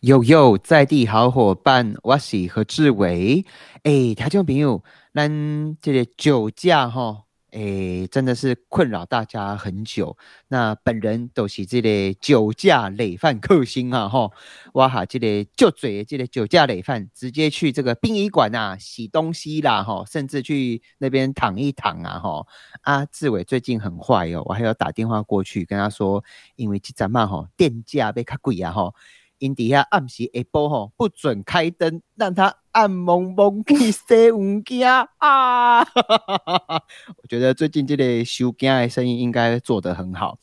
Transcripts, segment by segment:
有有在地好伙伴，我是何志伟。哎，听众朋友，咱这个酒驾哈，哎，真的是困扰大家很久。那本人都是这个酒驾累犯克星啊哈，哇哈，这个就嘴这个酒驾累犯，直接去这个殡仪馆啊洗东西啦哈，甚至去那边躺一躺啊哈。啊，志伟最近很坏哦，我还要打电话过去跟他说，因为这阵嘛哈，电价被卡贵啊哈。因底下暗时一波吼，不准开灯，让他暗蒙蒙去洗物件啊！我觉得最近这个修件的生意应该做得很好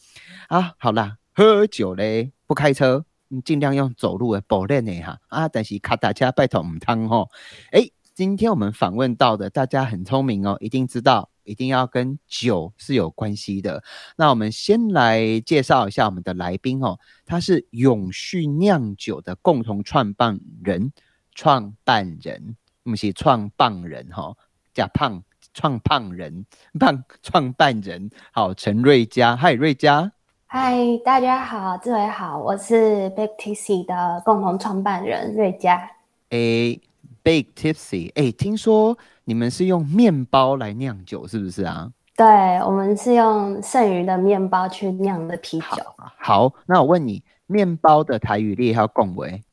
啊。好啦，喝酒嘞，不开车，你尽量用走路的保练的哈啊。但是卡大家拜托唔汤吼。哎，今天我们访问到的，大家很聪明哦，一定知道。一定要跟酒是有关系的。那我们先来介绍一下我们的来宾哦，他是永续酿酒的共同创办人，创办人，我们是创办人哈，叫胖创办人，胖创办人。好，陈瑞佳，嗨，瑞佳，嗨，大家好，这位好，我是 Big Tipsy 的共同创办人瑞佳。A Big Tipsy，哎，听说。你们是用面包来酿酒，是不是啊？对，我们是用剩余的面包去酿的啤酒。好，那我问你，面包的台语列要共为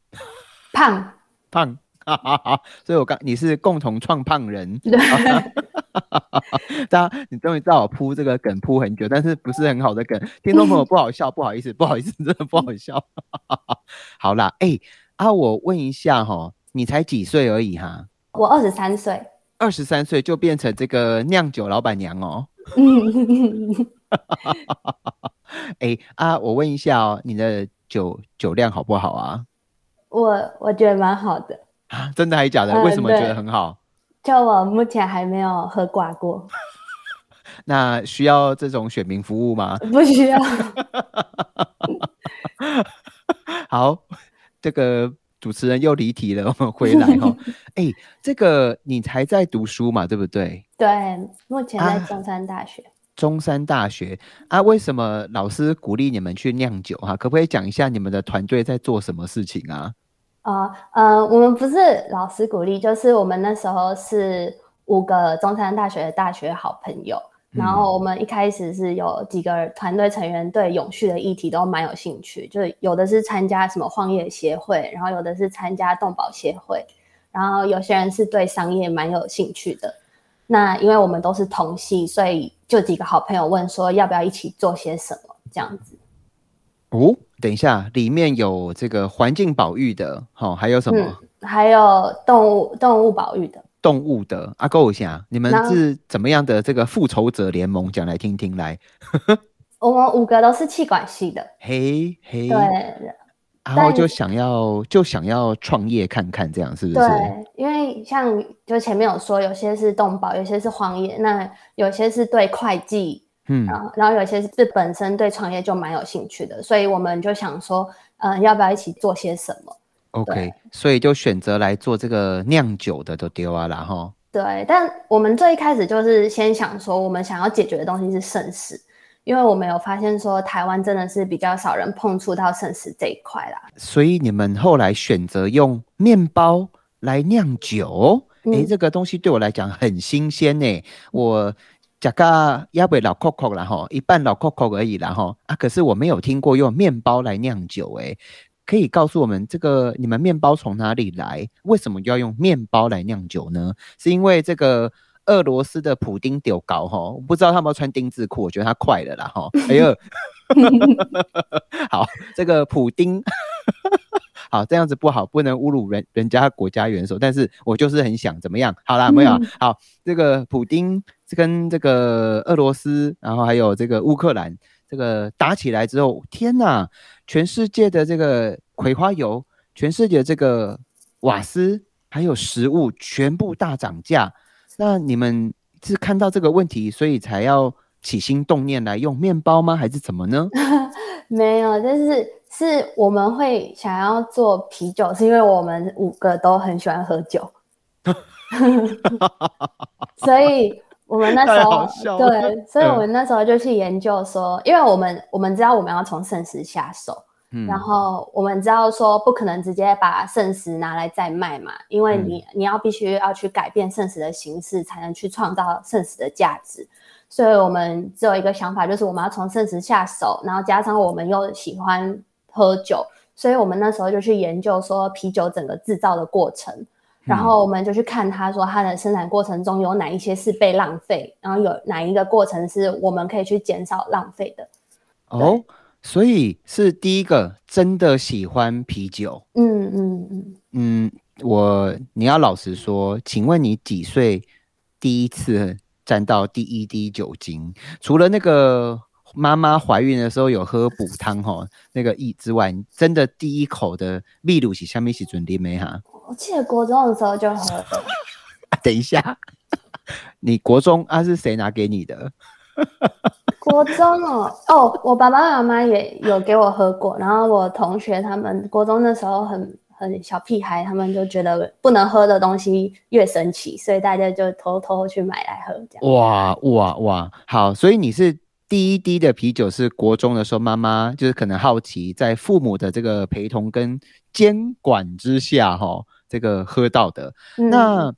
胖胖，哈哈哈所以我刚你是共同创胖人。大家，你终于知道我铺这个梗铺很久，但是不是很好的梗，听众朋友不好笑，不好意思，不好意思，真的不好笑。好啦，哎啊，我问一下哈，你才几岁而已哈？我二十三岁。二十三岁就变成这个酿酒老板娘哦。嗯，哎啊，我问一下哦，你的酒酒量好不好啊？我我觉得蛮好的啊，真的还是假的？为什么觉得很好？就我目前还没有喝挂过。那需要这种选民服务吗？不需要。好，这个。主持人又离题了，我们回来哈。哎，这个你才在读书嘛，对不对？对，目前在中山大学。中山大学啊，为什么老师鼓励你们去酿酒哈？可不可以讲一下你们的团队在做什么事情啊？啊，呃，我们不是老师鼓励，就是我们那时候是五个中山大学的大学好朋友。然后我们一开始是有几个团队成员对永续的议题都蛮有兴趣，就是有的是参加什么荒野协会，然后有的是参加动保协会，然后有些人是对商业蛮有兴趣的。那因为我们都是同系，所以就几个好朋友问说要不要一起做些什么这样子。哦，等一下，里面有这个环境保育的，好，还有什么？还有动物动物保育的。动物的阿够下，你们是怎么样的这个复仇者联盟？讲来听听来。我们五个都是气管系的，嘿嘿。对，然后就想要就想要创业看看，这样是不是？对，因为像就前面有说，有些是动保，有些是荒野，那有些是对会计，嗯，然后然后有些是本身对创业就蛮有兴趣的，所以我们就想说，嗯，要不要一起做些什么？OK，所以就选择来做这个酿酒的都丢啊，然后对，但我们最一开始就是先想说，我们想要解决的东西是圣食，因为我们有发现说台湾真的是比较少人碰触到圣食这一块啦。所以你们后来选择用面包来酿酒，哎，这个东西对我来讲很新鲜呢。我加个亚贝老 Coco 了哈，一半老 Coco 而已了哈啊，可是我没有听过用面包来酿酒哎。可以告诉我们这个你们面包从哪里来？为什么要用面包来酿酒呢？是因为这个俄罗斯的普丁丢高哈？我不知道他有没有穿丁字裤，我觉得他快了啦哈。哎呦，好，这个普丁，好这样子不好，不能侮辱人人家国家元首。但是我就是很想怎么样？好啦，没有好，这个普丁跟这个俄罗斯，然后还有这个乌克兰。这个打起来之后，天哪！全世界的这个葵花油，全世界这个瓦斯，还有食物，全部大涨价。那你们是看到这个问题，所以才要起心动念来用面包吗？还是怎么呢？没有，就是是我们会想要做啤酒，是因为我们五个都很喜欢喝酒，所以。我们那时候对，所以我们那时候就去研究说，因为我们我们知道我们要从圣石下手，然后我们知道说不可能直接把圣石拿来再卖嘛，因为你你要必须要去改变圣石的形式，才能去创造圣石的价值。所以我们只有一个想法，就是我们要从圣石下手，然后加上我们又喜欢喝酒，所以我们那时候就去研究说啤酒整个制造的过程，然后我们就去看他说它的生产过程中有哪一些是被浪费，然后有哪一个过程是我们可以去减少浪费的。哦。所以是第一个真的喜欢啤酒。嗯嗯嗯嗯，我你要老实说，请问你几岁第一次沾到第一滴酒精？除了那个妈妈怀孕的时候有喝补汤吼那个意之外，真的第一口的秘鲁是下面是准的没哈？我记得国中的时候就喝。等一下，你国中啊是谁拿给你的？国中哦哦，我爸爸妈妈也有给我喝过，然后我同学他们国中的时候很很小屁孩，他们就觉得不能喝的东西越神奇，所以大家就偷偷去买来喝。这样哇哇哇，好，所以你是第一滴的啤酒是国中的时候，妈妈就是可能好奇，在父母的这个陪同跟监管之下，哈，这个喝到的。那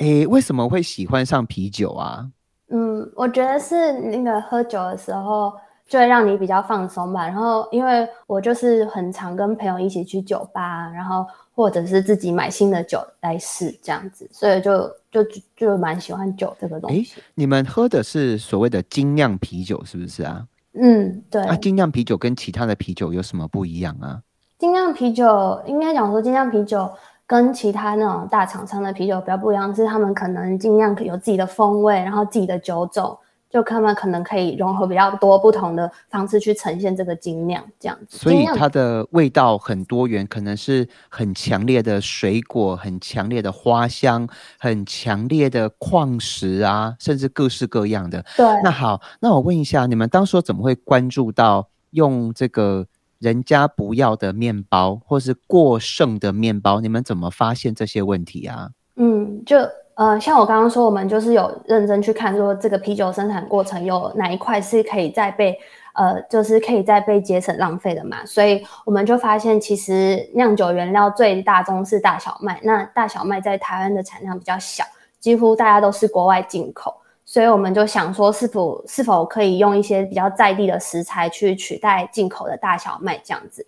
诶，为什么会喜欢上啤酒啊？嗯，我觉得是那个喝酒的时候就会让你比较放松吧。然后，因为我就是很常跟朋友一起去酒吧，然后或者是自己买新的酒来试这样子，所以就就就蛮喜欢酒这个东西。你们喝的是所谓的精酿啤酒是不是啊？嗯，对。啊，精酿啤酒跟其他的啤酒有什么不一样啊？精酿啤酒应该讲说精酿啤酒。跟其他那种大厂商的啤酒比较不一样，是他们可能尽量有自己的风味，然后自己的酒种，就他们可能可以融合比较多不同的方式去呈现这个精酿这样子。所以它的味道很多元，可能是很强烈的水果、很强烈的花香、很强烈的矿石啊，甚至各式各样的。对。那好，那我问一下，你们当初怎么会关注到用这个？人家不要的面包，或是过剩的面包，你们怎么发现这些问题啊？嗯，就呃，像我刚刚说，我们就是有认真去看，说这个啤酒生产过程有哪一块是可以再被呃，就是可以再被节省浪费的嘛。所以我们就发现，其实酿酒原料最大宗是大小麦，那大小麦在台湾的产量比较小，几乎大家都是国外进口。所以我们就想说，是否是否可以用一些比较在地的食材去取代进口的大小麦这样子，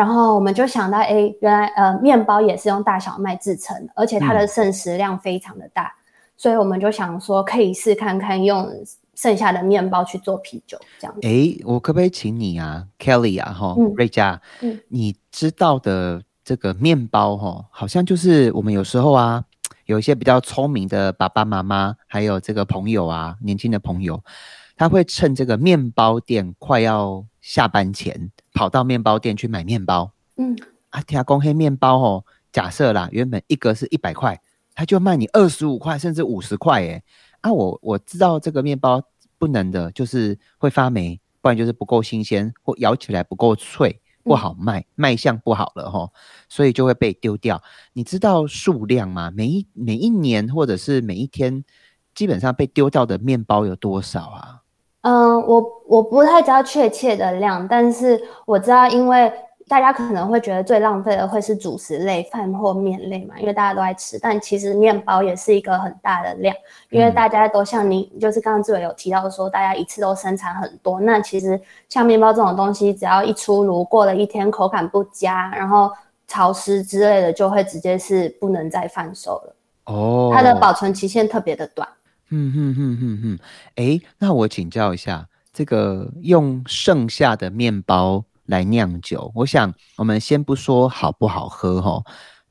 然后我们就想到，哎，原来呃面包也是用大小麦制成，而且它的剩食量非常的大，所以我们就想说，可以试看看用剩下的面包去做啤酒这样。哎，我可不可以请你啊，Kelly 啊，哈，瑞佳，嗯，你知道的这个面包哈，好像就是我们有时候啊。有一些比较聪明的爸爸妈妈，还有这个朋友啊，年轻的朋友，他会趁这个面包店快要下班前，跑到面包店去买面包。嗯，啊，听公黑面包哦，假设啦，原本一格是一百块，他就卖你二十五块，甚至五十块，哎，啊，我我知道这个面包不能的，就是会发霉，不然就是不够新鲜，或咬起来不够脆。不好卖，卖相不好了哈，所以就会被丢掉。你知道数量吗？每一每一年或者是每一天，基本上被丢掉的面包有多少啊？嗯，我我不太知道确切的量，但是我知道，因为。大家可能会觉得最浪费的会是主食类饭或面类嘛，因为大家都爱吃。但其实面包也是一个很大的量，因为大家都像你，就是刚刚志伟有提到说，大家一次都生产很多。那其实像面包这种东西，只要一出炉，过了一天口感不佳，然后潮湿之类的，就会直接是不能再贩售了。哦，它的保存期限特别的短。嗯哼哼哼哼，哎，那我请教一下，这个用剩下的面包。来酿酒，我想我们先不说好不好喝哈，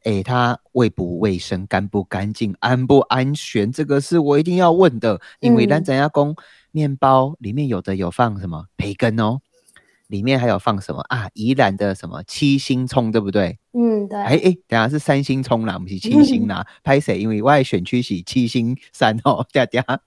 哎，它卫不卫生、干不干净、安不安全，这个是我一定要问的。因为咱咱家公面包里面有的有放什么培根哦，里面还有放什么啊？宜兰的什么七星葱，对不对？嗯，对。哎哎，等下是三星葱啦，不是七 星啦。拍谁？因为外选区是七星山哦，嗲嗲。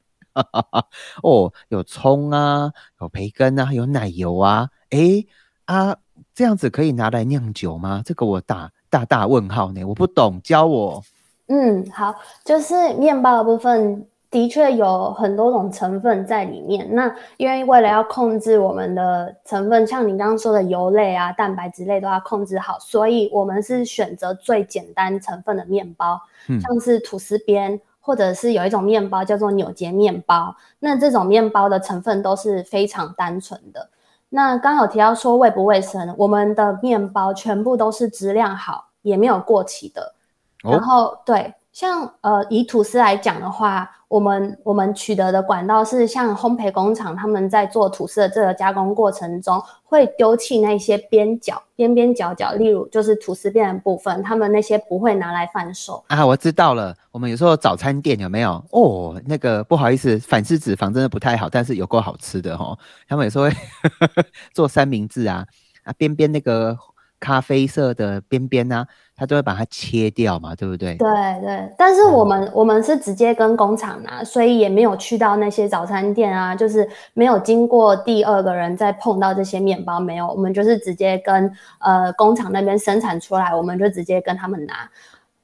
哦，有葱啊，有培根啊，有奶油啊，诶。啊，这样子可以拿来酿酒吗？这个我打大大问号呢，我不懂，教我。嗯，好，就是面包的部分，的确有很多种成分在里面。那因为为了要控制我们的成分，像你刚刚说的油类啊、蛋白质类都要控制好，所以我们是选择最简单成分的面包，像是吐司边，或者是有一种面包叫做纽结面包。那这种面包的成分都是非常单纯的。那刚有提到说卫不卫生，我们的面包全部都是质量好，也没有过期的。然后对。像呃，以吐司来讲的话，我们我们取得的管道是像烘焙工厂，他们在做吐司的这个加工过程中，会丢弃那些边角、边边角角，例如就是吐司边的部分，他们那些不会拿来贩售啊。我知道了，我们有时候早餐店有没有哦？那个不好意思，反式脂肪真的不太好，但是有够好吃的哦。他们有时候会 做三明治啊啊，边边那个。咖啡色的边边啊，它都会把它切掉嘛，对不对？对对，但是我们我们是直接跟工厂拿，所以也没有去到那些早餐店啊，就是没有经过第二个人再碰到这些面包，没有，我们就是直接跟呃工厂那边生产出来，我们就直接跟他们拿。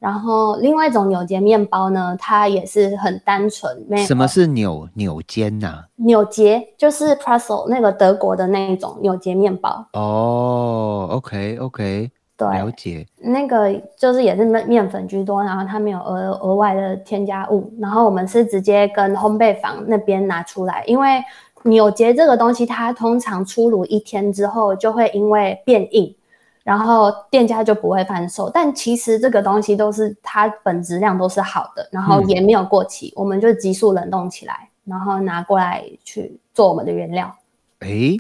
然后另外一种纽结面包呢，它也是很单纯。什么是纽纽肩呐？纽结就是 p r e s e l 那个德国的那一种纽结面包。哦，OK OK，对，了解。那个就是也是面面粉居多，然后它没有额额外的添加物。然后我们是直接跟烘焙坊那边拿出来，因为纽结这个东西，它通常出炉一天之后就会因为变硬。然后店家就不会贩售，但其实这个东西都是它本质量都是好的，然后也没有过期，我们就急速冷冻起来，然后拿过来去做我们的原料。哎，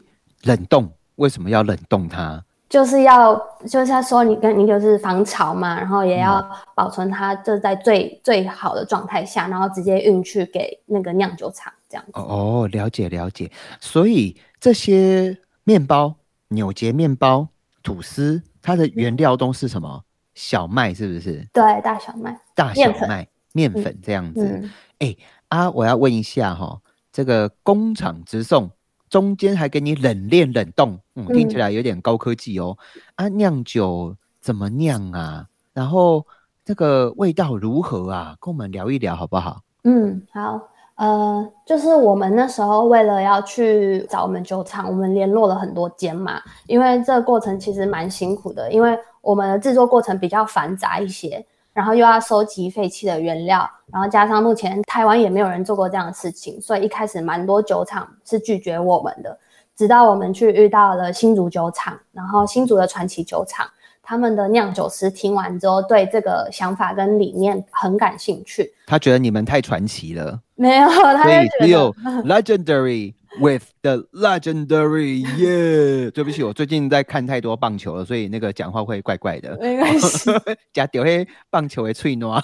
冷冻为什么要冷冻它？就是要就是说你跟你就是防潮嘛，然后也要保存它就在最最好的状态下，然后直接运去给那个酿酒厂这样子。哦，了解了解。所以这些面包，纽结面包。吐司它的原料都是什么？小麦是不是？对，大小麦、大小麦面粉这样子。哎啊，我要问一下哈，这个工厂直送，中间还给你冷链冷冻，嗯，听起来有点高科技哦。啊，酿酒怎么酿啊？然后这个味道如何啊？跟我们聊一聊好不好？嗯，好。呃，就是我们那时候为了要去找我们酒厂，我们联络了很多间嘛，因为这个过程其实蛮辛苦的，因为我们的制作过程比较繁杂一些，然后又要收集废弃的原料，然后加上目前台湾也没有人做过这样的事情，所以一开始蛮多酒厂是拒绝我们的，直到我们去遇到了新竹酒厂，然后新竹的传奇酒厂。他们的酿酒师听完之后，对这个想法跟理念很感兴趣。他觉得你们太传奇了，没有，他只有 legendary with the legendary。耶，对不起，我最近在看太多棒球了，所以那个讲话会怪怪的。没关系，加丢黑棒球的脆诺。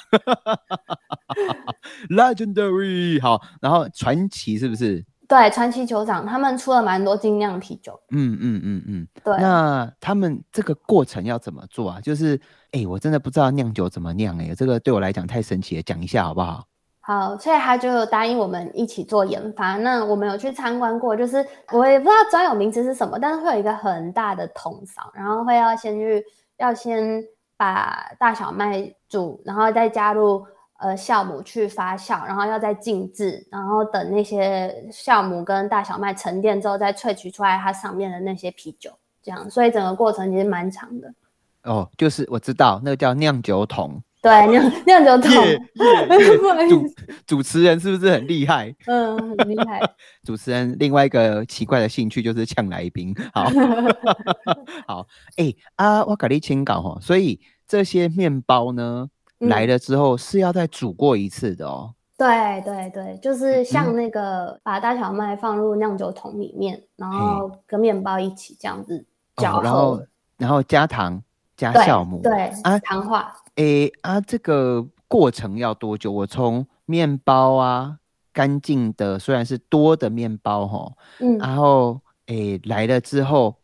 legendary 好，然后传奇是不是？对，传奇酒厂他们出了蛮多精酿啤酒。嗯嗯嗯嗯，对。那他们这个过程要怎么做啊？就是，哎，我真的不知道酿酒怎么酿，哎，这个对我来讲太神奇了，讲一下好不好？好，所以他就答应我们一起做研发。那我们有去参观过，就是我也不知道专有名词是什么，但是会有一个很大的桶勺，然后会要先去，要先把大小麦煮，然后再加入。呃，酵母去发酵，然后要再静置，然后等那些酵母跟大小麦沉淀之后，再萃取出来它上面的那些啤酒，这样，所以整个过程其实蛮长的。哦，就是我知道那个叫酿酒桶，对，酿酿酒桶。主 主持人是不是很厉害？嗯，很厉害。主持人另外一个奇怪的兴趣就是呛来宾。好，好，哎啊，我搞你清搞哈，所以这些面包呢？来了之后是要再煮过一次的哦。对对对，就是像那个把大小麦放入酿酒桶里面，然后跟面包一起这样子搅和，然后加糖加酵母，对啊，糖化。诶啊，这个过程要多久？我从面包啊，干净的虽然是多的面包哈，嗯，然后诶来了之后，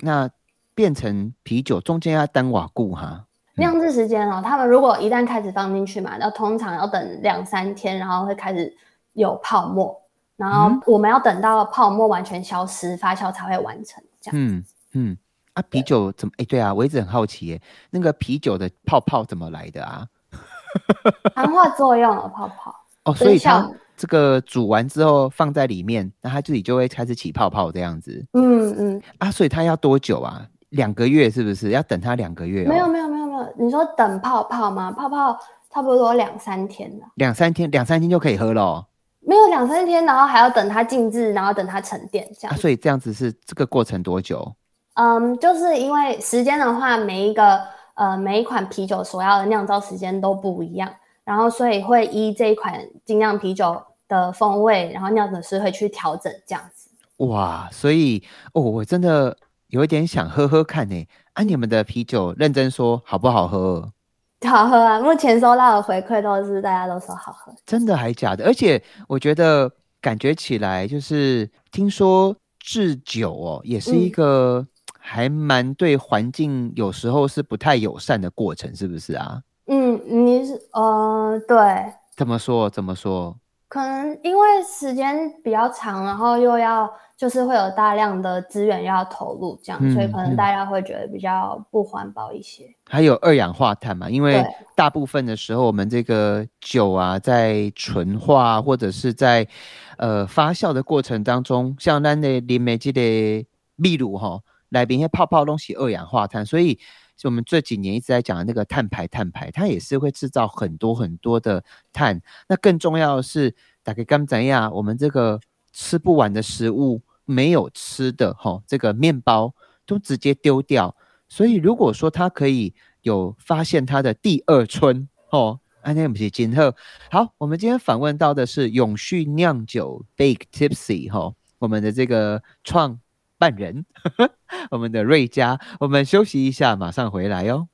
那变成啤酒，中间要单瓦固哈。酿制时间哦，他们如果一旦开始放进去嘛，那通常要等两三天，然后会开始有泡沫，然后我们要等到泡沫完全消失，发酵才会完成。这样，嗯嗯，啊，啤酒怎么？哎，对啊，我一直很好奇，耶，那个啤酒的泡泡怎么来的啊？糖化作用的泡泡哦，所以它这个煮完之后放在里面，那它自己就会开始起泡泡这样子。嗯嗯，啊，所以它要多久啊？两个月是不是？要等它两个月、哦？没有没有没有没有，你说等泡泡吗？泡泡差不多两三天了，两三天，两三天就可以喝了、哦、没有两三天，然后还要等它静置，然后等它沉淀这样。啊。所以这样子是这个过程多久？嗯，就是因为时间的话，每一个呃每一款啤酒所要的酿造时间都不一样，然后所以会依这一款精酿啤酒的风味，然后酿酒师会去调整这样子。哇，所以哦，我真的有一点想喝喝看呢。啊，你们的啤酒认真说好不好喝？好喝啊！目前收到的回馈都是大家都说好喝，真的还假的？而且我觉得感觉起来就是，听说制酒哦，也是一个还蛮对环境有时候是不太友善的过程，是不是啊？嗯，你是呃对，怎么说？怎么说？可能因为时间比较长，然后又要就是会有大量的资源要投入，这样，嗯所以可能嗯大家会觉得比较不环保一些。还有二氧化碳嘛，因为大部分的时候，我们这个酒啊，在纯化或者是在呃发酵的过程当中，像咱的里面这的秘鲁哈，来宾些泡泡东西二氧化碳，所以我们这几年一直在讲的那个碳排，碳排它也是会制造很多很多的碳。那更重要的是，大概刚怎样，我们这个吃不完的食物，没有吃的哈，这个面包都直接丢掉。所以如果说它可以有发现它的第二春哦，安那不是今后好，我们今天访问到的是永续酿酒 Bake Tipsy 哈、我们的这个创办人，我们的瑞佳，我们休息一下，马上回来哦。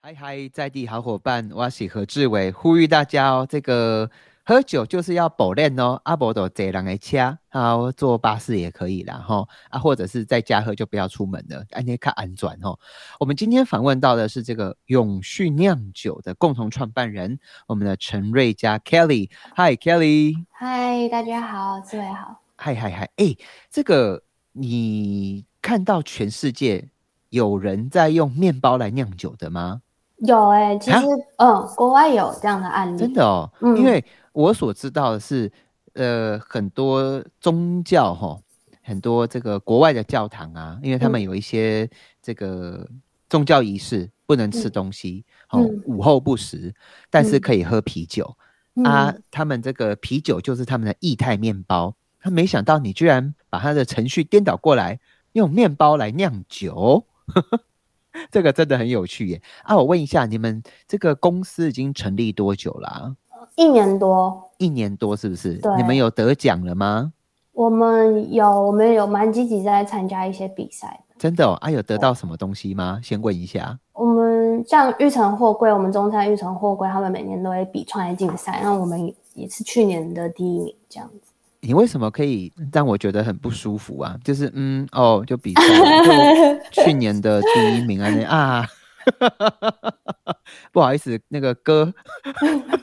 嗨嗨，在地好伙伴，我是何志伟，呼吁大家哦，这个喝酒就是要保练哦，阿伯都这人的车，好坐巴士也可以啦，哈啊，或者是在家喝就不要出门了，安尼看安转哦。我们今天访问到的是这个永续酿酒的共同创办人，我们的陈瑞佳 Kelly，嗨 Kelly，嗨，大家好，志伟好。嗨嗨嗨，哎，这个你看到全世界有人在用面包来酿酒的吗？有哎、其啊？实嗯，国外有这样的案例，真的哦，嗯。因为我所知道的是，呃，很多宗教哈、很多这个国外的教堂啊，因为他们嗯。有一些这个宗教仪式不能吃嗯东西，哦嗯，午后不食，但是嗯。可以喝啤酒、嗯。啊。他们这个啤酒就是他们的液态面包，他没想到你居然把他的程序颠倒过来，用面包来酿酒。这个真的很有趣耶！啊，我问一下，你们这个公司已经成立多久啦、一年多，一年多是不是？对你们有得奖了吗？我们有我们有蛮积极在参加一些比赛的。真的哦，啊，有得到什么东西吗？先问一下。我们像玉成货柜，我们中餐玉成货柜，他们每年都会比创业竞赛，那我们也是去年的第一名这样子。你为什么可以让我觉得很不舒服啊？就是嗯哦，就比赛就 去年的第一名啊，那啊，不好意思，那个歌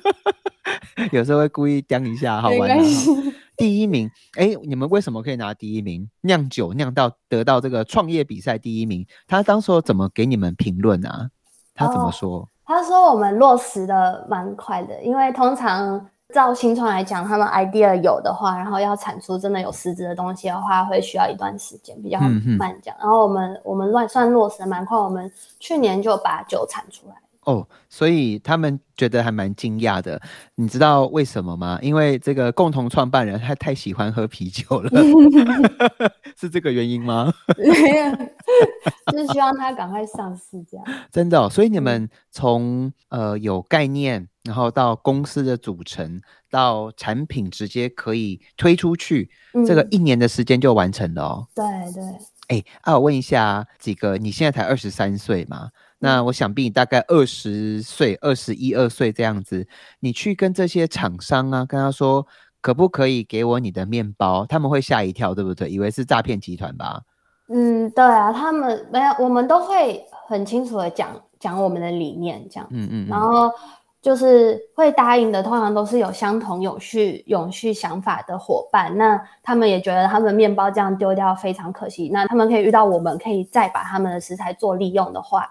有时候会故意刁一下，好没玩、啊。第一名，哎，你们为什么可以拿第一名？酿酒酿到得到这个创业比赛第一名，他当时候怎么给你们评论啊？他怎么哦说？他说我们落实的蛮快的，因为通常照新创来讲，他们 idea 有的话，然后要产出真的有实质的东西的话，会需要一段时间，比较慢讲。然后我们我们乱算落实的蛮快，我们去年就把酒产出来。哦，所以他们觉得还蛮惊讶的。你知道为什么吗？因为这个共同创办人他太喜欢喝啤酒了，是这个原因吗？就是希望他赶快上市这样。真的、哦，所以你嗯们从呃有概念，然后到公司的组成，到产品直接可以推出去，这个嗯一年的时间就完成了哦。对对，哎，啊，我问一下几个，你现在才二十三岁嘛？那我想必你大概二十岁、二十一二岁这样子，你去跟这些厂商啊，跟他说可不可以给我你的面包，他们会吓一跳，对不对？以为是诈骗集团吧？嗯，对啊，他们没有，我们都会很清楚的讲讲我们的理念这样。嗯嗯嗯，然后就是会答应的，通常都是有相同永续永续想法的伙伴。那他们也觉得他们面包这样丢掉非常可惜。那他们可以遇到我们，可以再把他们的食材做利用的话，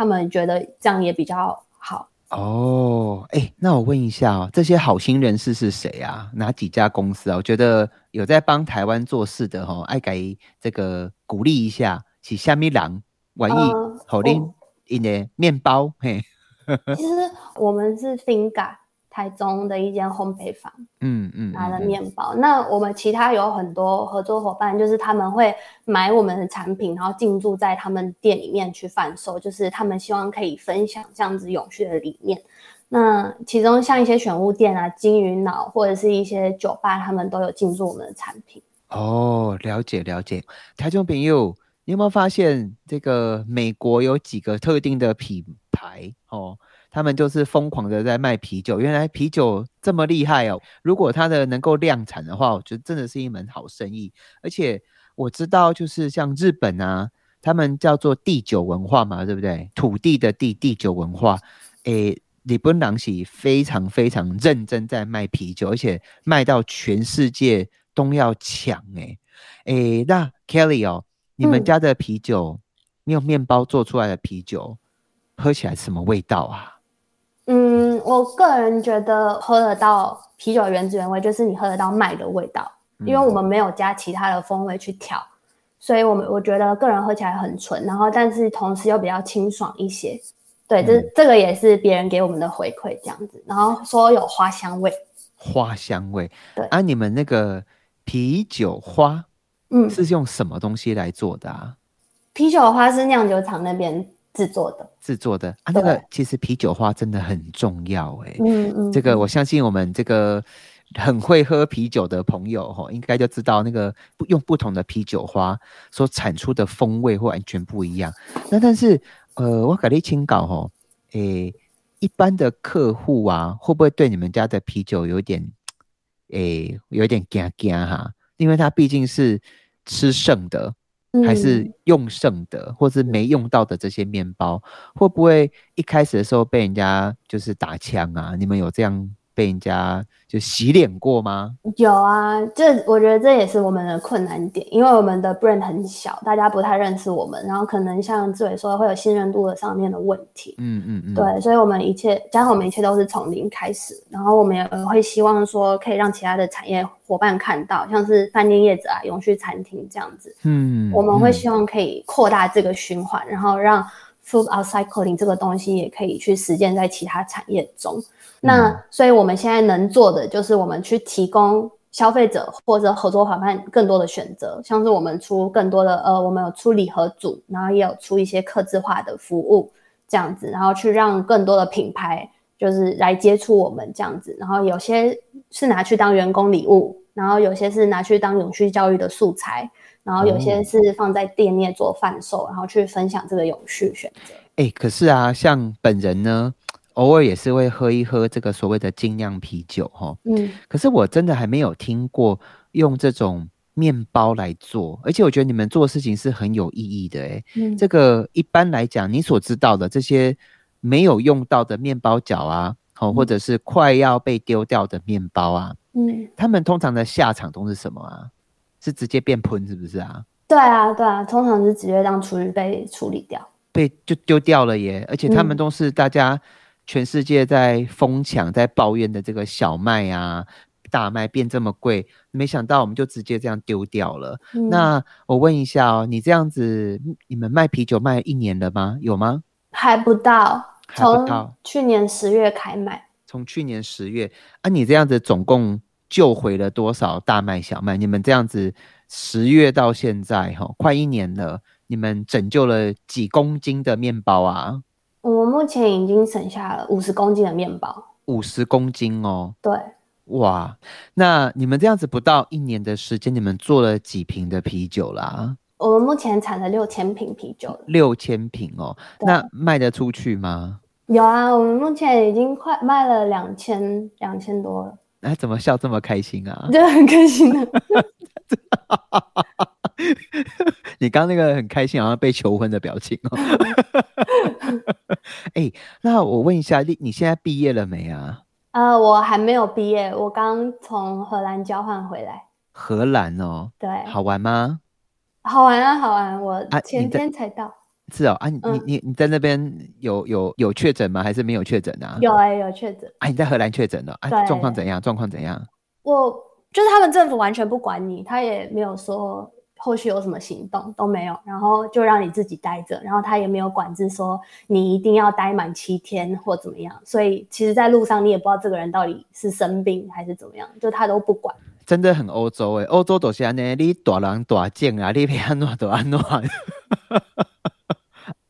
他们觉得这样也比较好。哦，哎，那我问一下哦，这些好心人士是谁啊？哪几家公司啊？我觉得有在帮台湾做事的哈，爱给这个鼓励一下，是虾米郎玩意好拎一的面包嘿。其实我们是 Finga。台中的一间烘焙坊，嗯嗯，拿的面包。那我们其他有很多合作伙伴，就是他们会买我们的产品，然后进驻在他们店里面去贩售，就是他们希望可以分享这样子永续的理念。那其中像一些选物店啊、金鱼脑或者是一些酒吧，他们都有进驻我们的产品。哦，了解了解。台中朋友，你有没有发现这个美国有几个特定的品牌？哦。他们就是疯狂的在卖啤酒，原来啤酒这么厉害哦！如果它的能够量产的话，我觉得真的是一门好生意。而且我知道，就是像日本啊，他们叫做地酒文化嘛，对不对？土地的地，地酒文化。诶，日本郎喜非常非常认真在卖啤酒，而且卖到全世界都要抢。诶诶，那 Kelly 哦，你们家的啤酒，你用面包做出来的啤酒，喝起来什么味道啊？嗯，我个人觉得喝得到啤酒原汁原味，就是你喝得到麦的味道，因为我们没有加其他的风味去调，所以我们我觉得个人喝起来很纯，然后但是同时又比较清爽一些。对，这这个也是别人给我们的回馈，这样子，然后说有花香味，花香味。对啊，你们那个啤酒花，嗯，是用什么东西来做的啊？啤酒花是酿酒厂那边。制作的，制作的啊，那个其实啤酒花真的很重要哎，嗯嗯，这个我相信我们这个很会喝啤酒的朋友哈，应该就知道那个用不同的啤酒花所产出的风味会完全不一样。那但是呃，我搞你清稿哈，诶，一般的客户啊，会不会对你们家的啤酒有点诶，有点惊惊哈？因为它毕竟是吃剩的。还是用剩的，或是没用到的这些面包，会不会一开始的时候被人家就是打枪啊？你们有这样？被人家就洗脸过吗？有啊，这我觉得这也是我们的困难点，因为我们的 brand 很小，大家不太认识我们，然后可能像志伟说会有信任度的上面的问题。嗯嗯嗯，对，所以我们一切加上我们一切都是从零开始，然后我们也会希望说可以让其他的产业伙伴看到，像是饭店业者啊、永续餐厅这样子。嗯，我们会希望可以扩大这个循环，然后让 food upcycling 这个东西也可以去实践在其他产业中。那所以，我们现在能做的就是，我们去提供消费者或者合作伙伴更多的选择，像是我们出更多的呃，我们有出礼盒组，然后也有出一些客制化的服务这样子，然后去让更多的品牌就是来接触我们这样子，然后有些是拿去当员工礼物，然后有些是拿去当永续教育的素材，然后有些是放在店面做贩售，然后去分享这个永续选择。哎，可是啊，像本人呢。偶尔也是会喝一喝这个所谓的精酿啤酒，哈，嗯，可是我真的还没有听过用这种面包来做，而且我觉得你们做的事情是很有意义的，哎，嗯，这个一般来讲，你所知道的这些没有用到的面包角啊，哦，或者是快要被丢掉的面包啊，嗯，他们通常的下场都是什么啊？是直接变喷，是不是啊？对啊，对啊，通常是直接让厨余被处理掉，被就丢掉了耶，而且他们都是大家。全世界在疯抢、在抱怨的这个小麦啊、大麦变这么贵，没想到我们就直接这样丢掉了。那我问一下哦，你这样子，你们卖啤酒卖一年了吗？有吗？还不到，还不到。去年十月开卖。从去年十月啊，你这样子总共救回了多少大麦、小麦？你们这样子十月到现在哈，快一年了，你们拯救了几公斤的面包啊？我们目前已经省下了五十公斤的面包，五十公斤哦。对，哇，那你们这样子不到一年的时间，你们做了几瓶的啤酒啦？我们目前产了六千瓶啤酒，六千瓶哦。那卖得出去吗？有啊，我们目前已经快卖了两千两千多了。哎，怎么笑这么开心啊？真的，很开心的。你刚那个很开心，好像被求婚的表情哦。哎，那我问一下，你你现在毕业了没啊？呃，我还没有毕业，我刚从荷兰交换回来。荷兰哦，对，好玩吗？好玩啊，好玩！我前天才到。是哦啊，你你你你在那边有有有确诊吗？还是没有确诊啊？有哎，有确诊。啊，你在荷兰确诊了啊？状况怎样？状况怎样？我就是他们政府完全不管你，他也没有说后续有什么行动都没有，然后就让你自己待着，然后他也没有管制说你一定要待满七天或怎么样。所以其实，在路上你也不知道这个人到底是生病还是怎么样，就他都不管。真的很欧洲哎，欧洲都是安尼，你大人大件啊，你别安怎都安怎。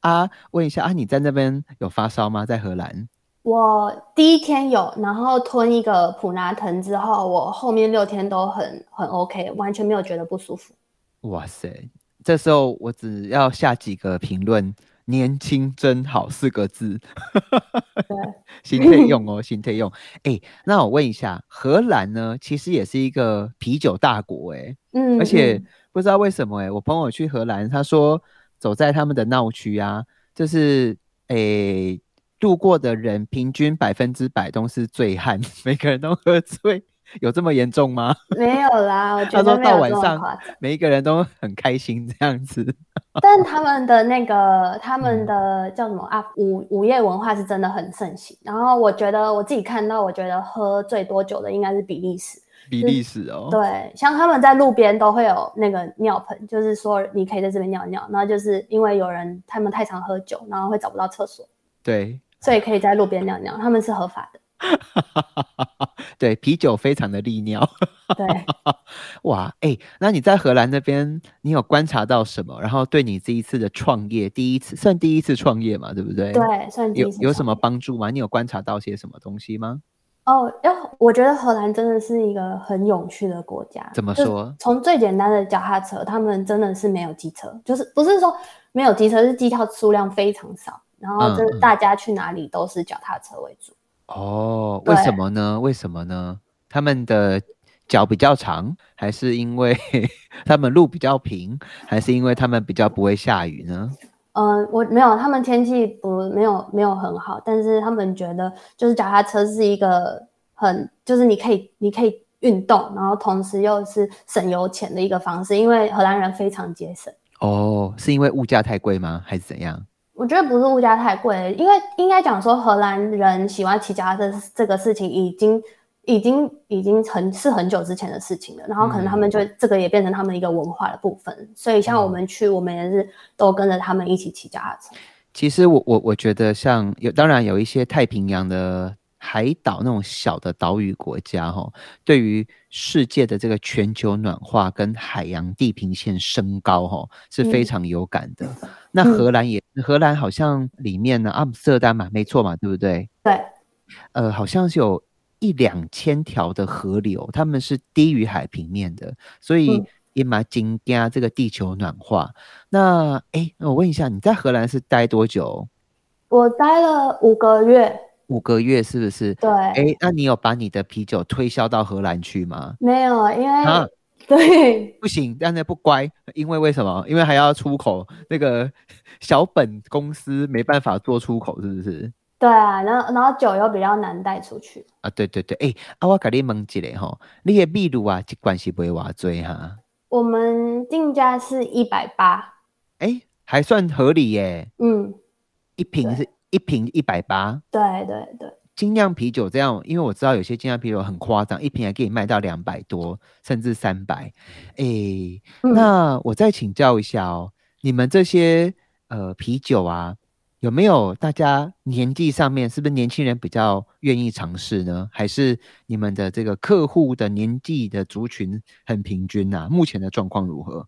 啊，问一下啊，你在那边有发烧吗？在荷兰？我第一天有，然后吞一个普拿疼之后，我后面六天都很很 OK，完全没有觉得不舒服。哇塞，这时候我只要下几个评论。年轻真好四个字，对，心可以用哦，心可以用。哎，那我问一下，荷兰呢，其实也是一个啤酒大国，哎，嗯，而且不知道为什么，哎，我朋友去荷兰，他说走在他们的闹区啊，就是诶，路过的人平均百分之百都是醉汉，每个人都喝醉。有这么严重吗？没有啦，我觉得到晚上，每一个人都很开心这样子。但他们的那个，他 们的叫什么啊？午午夜文化是真的很盛行。然后我觉得我自己看到，我觉得喝最多酒的应该是比利时。比利时哦。对，像他们在路边都会有那个尿盆，就是说你可以在这边尿尿。然后就是因为有人他们太常喝酒，然后会找不到厕所。对。所以可以在路边尿尿，他们是合法的。对，啤酒非常的利尿。对，哇，哎，那你在荷兰那边，你有观察到什么？然后对你这一次的创业，第一次算第一次创业嘛，对不对？对，算有有什么帮助吗？你有观察到些什么东西吗？哦，要我觉得荷兰真的是一个很有趣的国家。怎么说？从最简单的脚踏车，他们真的是没有机车，就是不是说没有机车，是机票数量非常少，然后真大家去哪里都是脚踏车为主。哦，为什么呢？为什么呢？他们的脚比较长，还是因为 他们路比较平，还是因为他们比较不会下雨呢？嗯，我没有，他们天气不没有没有很好，但是他们觉得就是脚踏车是一个很就是你可以你可以运动，然后同时又是省油钱的一个方式，因为荷兰人非常节省。哦，是因为物价太贵吗？还是怎样？我觉得不是物价太贵，因为应该讲说荷兰人喜欢骑脚踏车这个事情已经已经已经很是很久之前的事情了。然后可能他们就这个也变成他们一个文化的部分。所以像我们去，我们也是都跟着他们一起骑脚踏车。其实我我我觉得像有当然有一些太平洋的。海岛那种小的岛屿国家，哈，对于世界的这个全球暖化跟海洋地平线升高，哈，是非常有感的。那荷兰也，荷兰好像里面呢，阿姆斯特丹嘛，没错嘛，对不对？对。呃，好像是有一两千条的河流，他们是低于海平面的，所以也蛮惊讶这个地球暖化。那，哎，我问一下，你在荷兰是待多久？我待了五个月。五个月是不是？对，哎，那你有把你的啤酒推销到荷兰去吗？没有，因为 对，不行，但是不乖，因为为什么？因为还要出口，那个小本公司没办法做出口，是不是？对啊，然后然后酒又比较难带出去啊。对对对，哎，啊，我给你问一下哈，你的秘鲁啊，这关系不会话追哈？我们定价是一百八，哎，还算合理耶。嗯，一瓶是。一瓶一百八，对对对，精酿啤酒这样，因为我知道有些精酿啤酒很夸张，一瓶还可以卖到两百多，甚至三百。哎，那我再请教一下哦，你们这些呃啤酒啊，有没有大家年纪上面是不是年轻人比较愿意尝试呢？还是你们的这个客户的年纪的族群很平均呐？目前的状况如何？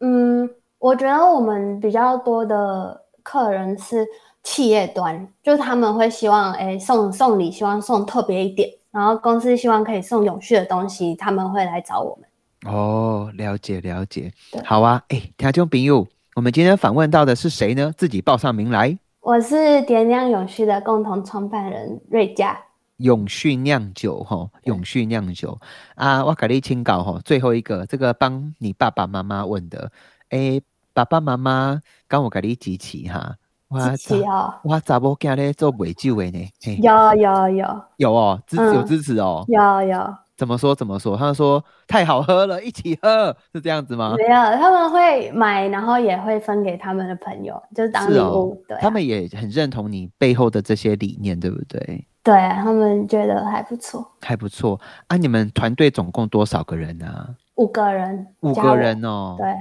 嗯，我觉得我们比较多的客人是。企业端就是他们会希望，哎，送送礼，希望送特别一点，然后公司希望可以送永续的东西，他们会来找我们。哦，了解了解，好啊，哎，听众朋友，我们今天访问到的是谁呢？自己报上名来。我是点亮永续的共同创办人瑞佳。永续酿酒，哈，永续酿酒。啊，我给你请稿哈，最后一个，这个帮你爸爸妈妈问的，哎，爸爸妈妈刚我给你集齐哈。支持哦！我查某囝咧做卖酒的呢，有有有。有哦，支有支持哦，有有怎么说怎么说？他们说太好喝了，一起喝，是这样子吗？没有，他们会买，然后也会分给他们的朋友，就是当礼物。对，他们也很认同你背后的这些理念，对不对？对他们觉得还不错，还不错啊！你们团队总共多少个人呢？五个人，五个人哦。对，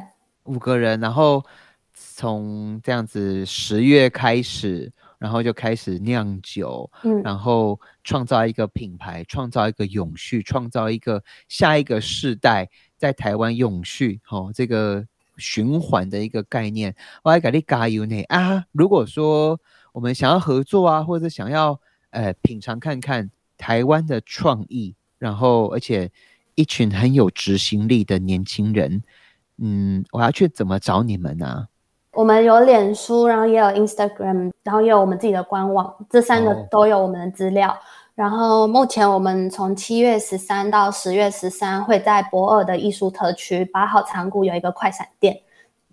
五个人，然后从这样子十月开始。然后就开始酿酒，嗯，然后创造一个品牌，创造一个永续，创造一个下一个世代在台湾永续，哦，这个循环的一个概念。我还给你加油呢啊！如果说我们想要合作啊，或者想要呃品尝看看台湾的创意，然后而且一群很有执行力的年轻人，嗯，我要去怎么找你们呢？我们有脸书，然后也有 Instagram，然后也有我们自己的官网，这三个都有我们的资料。然后目前我们从七月十三到十月十三会在博尔的艺术特区八号仓库有一个快闪店。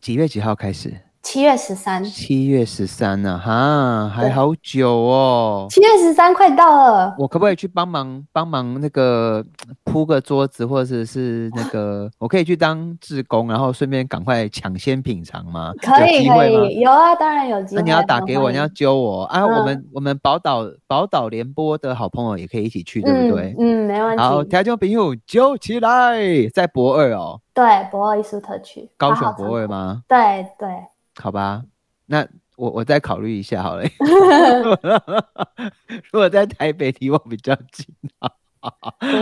几月几号开始？七月十三，七月十三呢？哈，还好久哦。七月十三快到了，我可不可以去帮忙帮忙那个 铺个桌子，或者是那个 我可以去当志工，然后顺便赶快抢先品尝吗？可以可以，有啊，当然有机会。那你要打给我，你要揪我啊！我们我们宝岛宝岛联播的好朋友也可以一起去，对不对？嗯，没问题。好，台中朋友揪起来，在博二哦。对，博二艺术特区，高雄博二吗？对对。好吧，那我我再考虑一下好了。如果在台北离我比较近啊，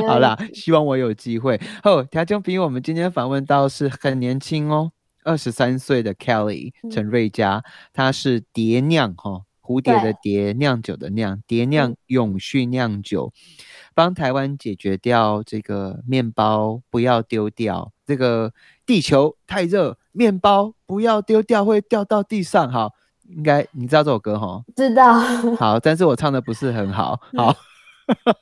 好啦，希望我有机会。哦，条件比我们今天访问到是很年轻哦，二十三岁的 Kelly 陈瑞佳，他是蝶酿哈，蝴蝶的蝶，酿酒的酿，蝶酿永续酿酒，帮台湾解决掉这个面包不要丢掉，这个地球太热。面包不要丢掉，会掉到地上。好，应该你知道这首歌哈？知道。好，但是我唱的不是很好。好，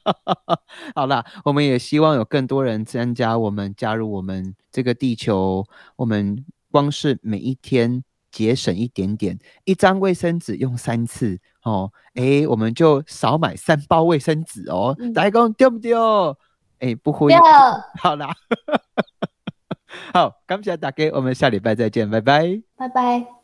好啦，我们也希望有更多人参加我们，加入我们这个地球。我们光是每一天节省一点点，一张卫生纸用三次哦，哎，我们就少买三包卫生纸哦。大家讲丢不丢？哎，不会。好啦。好，感谢大家，我们下礼拜再见，拜拜，拜拜。